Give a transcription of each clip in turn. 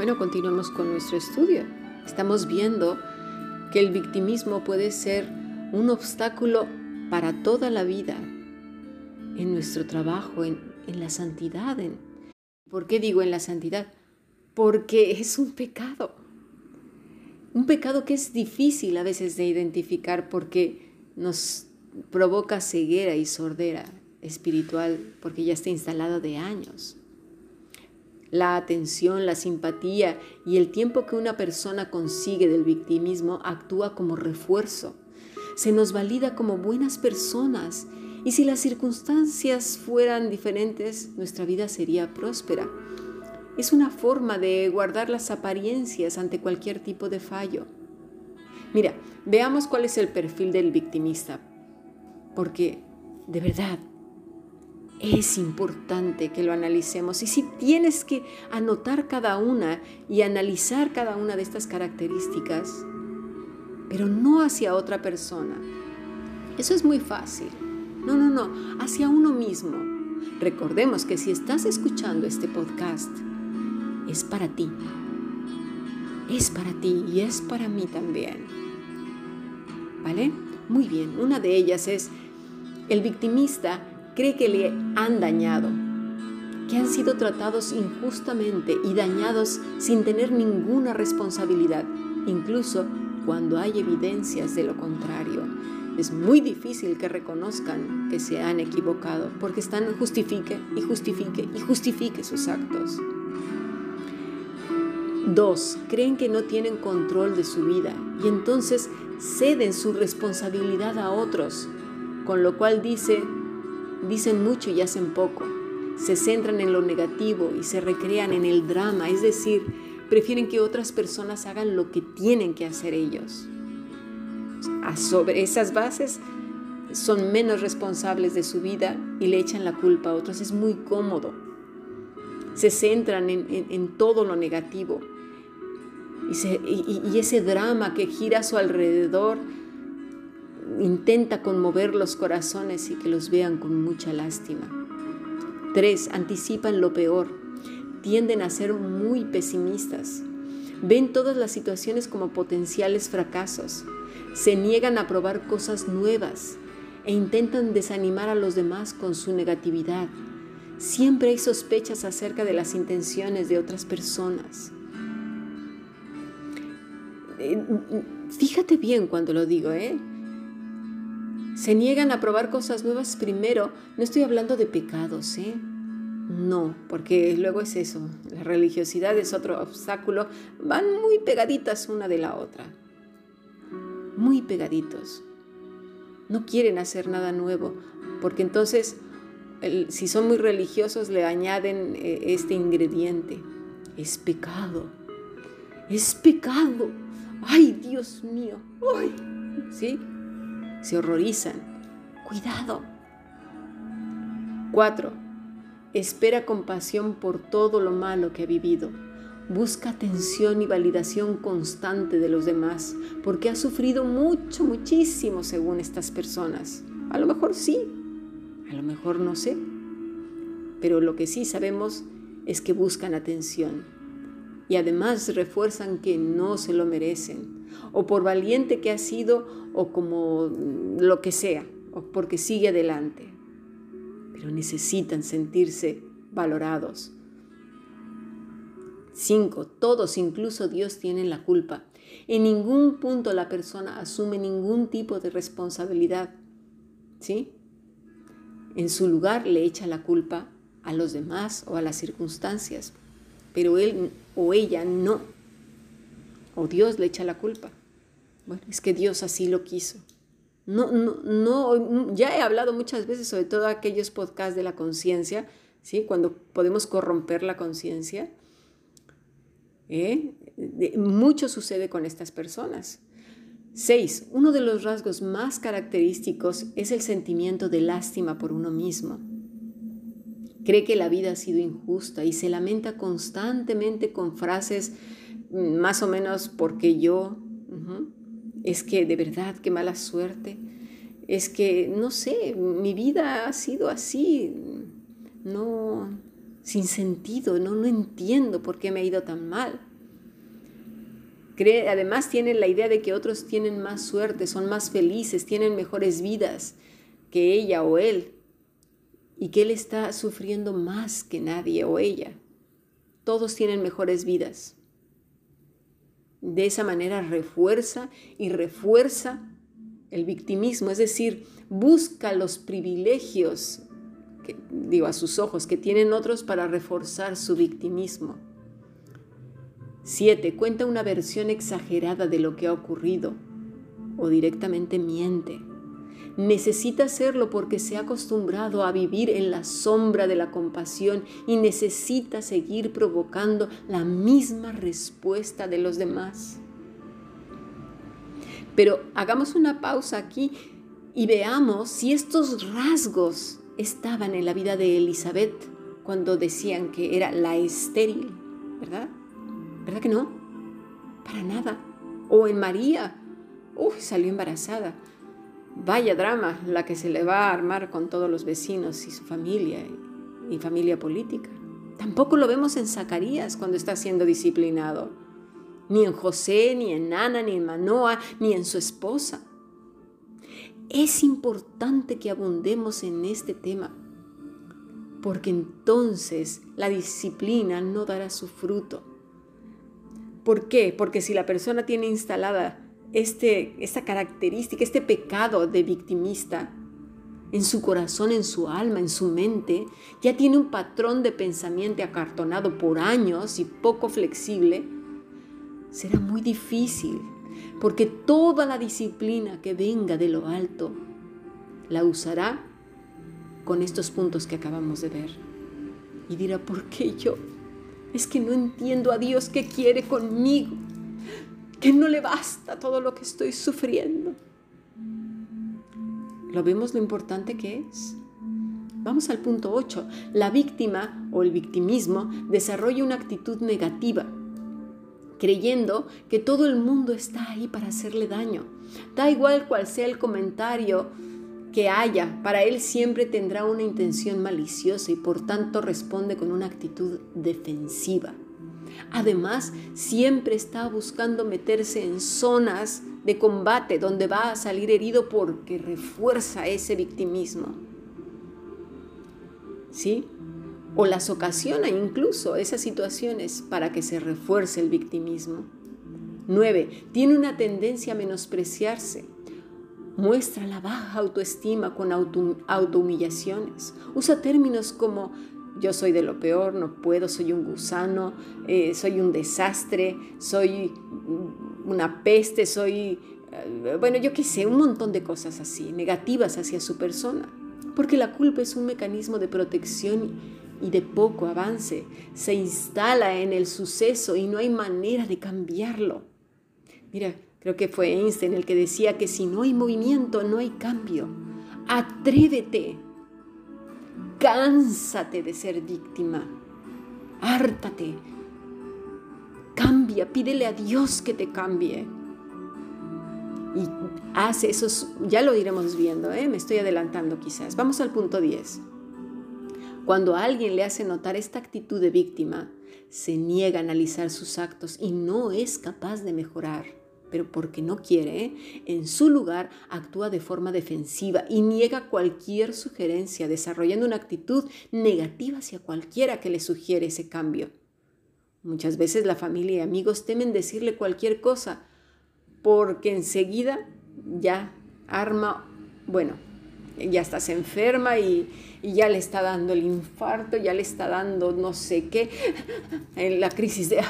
Bueno, continuamos con nuestro estudio. Estamos viendo que el victimismo puede ser un obstáculo para toda la vida, en nuestro trabajo, en, la santidad. En, ¿Por qué digo en la santidad? Porque es un pecado. Un pecado que es difícil a veces de identificar porque nos provoca ceguera y sordera espiritual porque ya está instalado de años la atención, la simpatía y el tiempo que una persona consigue del victimismo actúa como refuerzo. Se nos valida como buenas personas y si las circunstancias fueran diferentes, nuestra vida sería próspera. Es una forma de guardar las apariencias ante cualquier tipo de fallo. Mira, veamos cuál es el perfil del victimista, porque de verdad es importante que lo analicemos. Y si tienes que anotar cada una y analizar cada una de estas características, pero no hacia otra persona. Eso es muy fácil. No, no, no, hacia uno mismo. Recordemos que si estás escuchando este podcast, es para ti. Es para ti y es para mí también. ¿Vale? Muy bien, una de ellas es el victimista cree que le han dañado, que han sido tratados injustamente y dañados sin tener ninguna responsabilidad, incluso cuando hay evidencias de lo contrario. Es muy difícil que reconozcan que se han equivocado porque están justifique y justifique y justifique sus actos. Dos, creen que no tienen control de su vida y entonces ceden su responsabilidad a otros, con lo cual dice, Dicen mucho y hacen poco. Se centran en lo negativo y se recrean en el drama, es decir, prefieren que otras personas hagan lo que tienen que hacer ellos. A sobre esas bases son menos responsables de su vida y le echan la culpa a otros. Es muy cómodo. Se centran en, todo lo negativo. y ese drama que gira a su alrededor intenta conmover los corazones y que los vean con mucha lástima. Tres, anticipan lo peor, tienden a ser muy pesimistas, ven todas las situaciones como potenciales fracasos, se niegan a probar cosas nuevas e intentan desanimar a los demás con su negatividad. Siempre hay sospechas acerca de las intenciones de otras personas. Eh, fíjate bien cuando lo digo, ¿eh? Se niegan a probar cosas nuevas primero. No estoy hablando de pecados, ¿eh? No, porque luego es eso. La religiosidad es otro obstáculo. Van muy pegaditas una de la otra. Muy pegaditos. No quieren hacer nada nuevo, porque entonces, si son muy religiosos, le añaden eh, este ingrediente. Es pecado. Es pecado. Ay, Dios mío. Ay, ¿sí? Se horrorizan. Cuidado. 4. Espera compasión por todo lo malo que ha vivido. Busca atención y validación constante de los demás, porque ha sufrido mucho, muchísimo según estas personas. A lo mejor sí, a lo mejor no sé. Pero lo que sí sabemos es que buscan atención y además refuerzan que no se lo merecen, o por valiente que ha sido, o como lo que sea, o porque sigue adelante. Pero necesitan sentirse valorados. Cinco, todos, incluso Dios, tienen la culpa. En ningún punto la persona asume ningún tipo de responsabilidad. ¿Sí? En su lugar le echa la culpa a los demás o a las circunstancias pero él o ella no. O Dios le echa la culpa. Bueno, es que Dios así lo quiso. No, no, no, ya he hablado muchas veces sobre todo aquellos podcasts de la conciencia, ¿sí? Cuando podemos corromper la conciencia. ¿eh? Mucho sucede con estas personas. Seis, uno de los rasgos más característicos es el sentimiento de lástima por uno mismo. Cree que la vida ha sido injusta y se lamenta constantemente con frases mm, más o menos porque yo, es que de verdad, qué mala suerte, es que, no sé, mi vida ha sido así, no, sin sentido, no, no entiendo por qué me ha ido tan mal. además tienen la idea de que otros tienen más suerte, son más felices, tienen mejores vidas que ella o él, y que él está sufriendo más que nadie o ella. Todos tienen mejores vidas. De esa manera refuerza y refuerza el victimismo, es decir, busca los privilegios, que, digo a sus ojos, que tienen otros para reforzar su victimismo. 7. Cuenta una versión exagerada de lo que ha ocurrido o directamente miente. Necesita hacerlo porque se ha acostumbrado a vivir en la sombra de la compasión y necesita seguir provocando la misma respuesta de los demás. Pero hagamos una pausa aquí y veamos si estos rasgos estaban en la vida de Elizabeth cuando decían que era la estéril, ¿verdad? ¿Verdad que no? Para nada. O en María. Uy, salió embarazada. Vaya drama la que se le va a armar con todos los vecinos y su familia y, familia política. Tampoco lo vemos en Zacarías cuando está siendo disciplinado. Ni en José, ni en Ana, ni en Manoa, ni en su esposa. Es importante que abundemos en este tema, porque entonces la disciplina no dará su fruto. ¿Por qué? Porque si la persona tiene instalada este, esta característica, este pecado de victimista en su corazón, en su alma, en su mente, ya tiene un patrón de pensamiento acartonado por años y poco flexible, será muy difícil, porque toda la disciplina que venga de lo alto la usará con estos puntos que acabamos de ver. Y dirá, ¿por qué yo? Es que no entiendo a Dios qué quiere conmigo que no le basta todo lo que estoy sufriendo. ¿Lo vemos lo importante que es? Vamos al punto 8. La víctima o el victimismo desarrolla una actitud negativa, creyendo que todo el mundo está ahí para hacerle daño. Da igual cual sea el comentario que haya, para él siempre tendrá una intención maliciosa y por tanto responde con una actitud defensiva. Además, siempre está buscando meterse en zonas de combate donde va a salir herido porque refuerza ese victimismo. ¿Sí? O las ocasiona incluso esas situaciones para que se refuerce el victimismo. 9. Tiene una tendencia a menospreciarse. Muestra la baja autoestima con auto, autohumillaciones. Usa términos como yo soy de lo peor, no puedo, soy un gusano, eh, soy un desastre, soy una peste, soy, eh, bueno, yo qué sé, un montón de cosas así, negativas hacia su persona. Porque la culpa es un mecanismo de protección y de poco avance. Se instala en el suceso y no hay manera de cambiarlo. Mira, creo que fue Einstein el que decía que si no hay movimiento, no hay cambio. Atrévete Cánsate de ser víctima. Hártate. Cambia, pídele a Dios que te cambie. Y hace esos, ya lo iremos viendo, ¿eh? me estoy adelantando quizás. Vamos al punto 10. Cuando alguien le hace notar esta actitud de víctima, se niega a analizar sus actos y no es capaz de mejorar pero porque no quiere, en su lugar actúa de forma defensiva y niega cualquier sugerencia, desarrollando una actitud negativa hacia cualquiera que le sugiere ese cambio. Muchas veces la familia y amigos temen decirle cualquier cosa porque enseguida ya arma, bueno, ya estás enferma y, ya le está dando el infarto, ya le está dando no sé qué, en la crisis de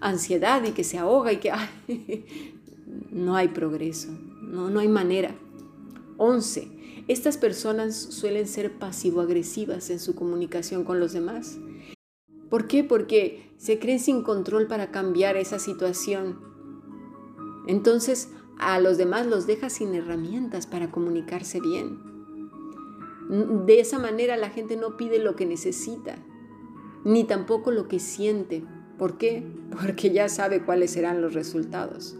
ansiedad y que se ahoga y que no hay progreso, no, no hay manera. 11. Estas personas suelen ser pasivo-agresivas en su comunicación con los demás. ¿Por qué? Porque se creen sin control para cambiar esa situación. Entonces a los demás los deja sin herramientas para comunicarse bien. De esa manera la gente no pide lo que necesita, ni tampoco lo que siente, ¿Por qué? Porque ya sabe cuáles serán los resultados.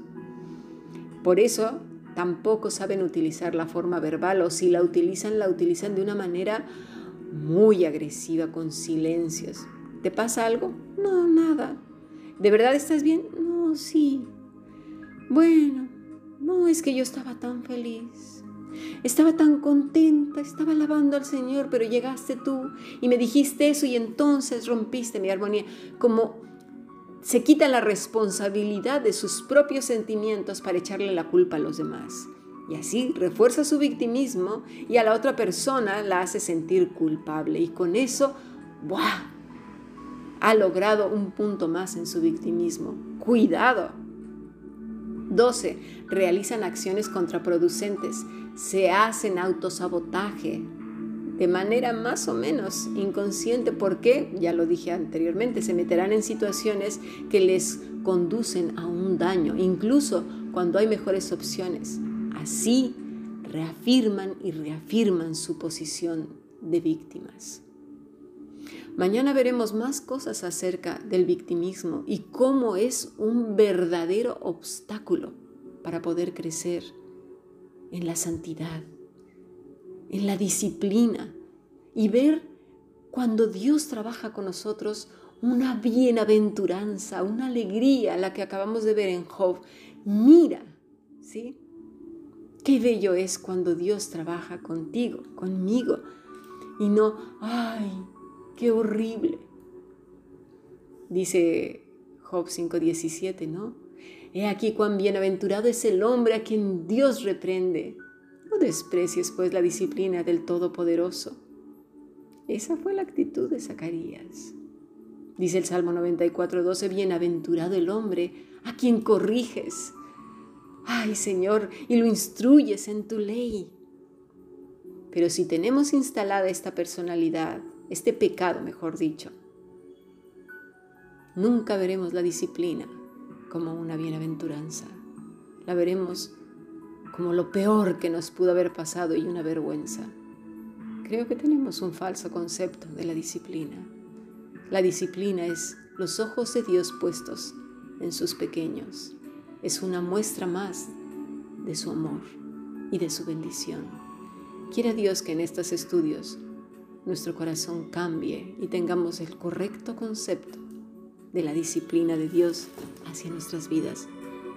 Por eso tampoco saben utilizar la forma verbal o si la utilizan, la utilizan de una manera muy agresiva, con silencios. ¿Te pasa algo? No, nada. ¿De verdad estás bien? No, sí. bueno, no es que yo estaba tan feliz. Estaba tan contenta, estaba alabando al Señor, pero llegaste tú y me dijiste eso y entonces rompiste mi armonía. Como se quita la responsabilidad de sus propios sentimientos para echarle la culpa a los demás. Y así refuerza su victimismo y a la otra persona la hace sentir culpable. Y con eso, ¡buah! Ha logrado un punto más en su victimismo. Cuidado. 12. Realizan acciones contraproducentes. Se hacen autosabotaje de manera más o menos inconsciente porque, ya lo dije anteriormente, se meterán en situaciones que les conducen a un daño, incluso cuando hay mejores opciones. Así reafirman y reafirman su posición de víctimas. Mañana veremos más cosas acerca del victimismo y cómo es un verdadero obstáculo para poder crecer en la santidad, en la disciplina y ver cuando Dios trabaja con nosotros una bienaventuranza, una alegría, la que acabamos de ver en Job. Mira, ¿sí? Qué bello es cuando Dios trabaja contigo, conmigo, y no, ay, qué horrible. Dice Job 5:17, ¿no? He aquí cuán bienaventurado es el hombre a quien Dios reprende. No desprecies pues la disciplina del Todopoderoso. Esa fue la actitud de Zacarías. Dice el Salmo 94:12, bienaventurado el hombre a quien corriges. Ay Señor, y lo instruyes en tu ley. Pero si tenemos instalada esta personalidad, este pecado, mejor dicho, nunca veremos la disciplina como una bienaventuranza. La veremos como lo peor que nos pudo haber pasado y una vergüenza. Creo que tenemos un falso concepto de la disciplina. La disciplina es los ojos de Dios puestos en sus pequeños. Es una muestra más de su amor y de su bendición. Quiera Dios que en estos estudios nuestro corazón cambie y tengamos el correcto concepto de la disciplina de Dios hacia nuestras vidas.